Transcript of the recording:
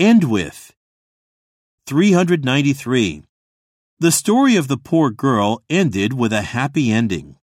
End with. 393. The story of the poor girl ended with a happy ending.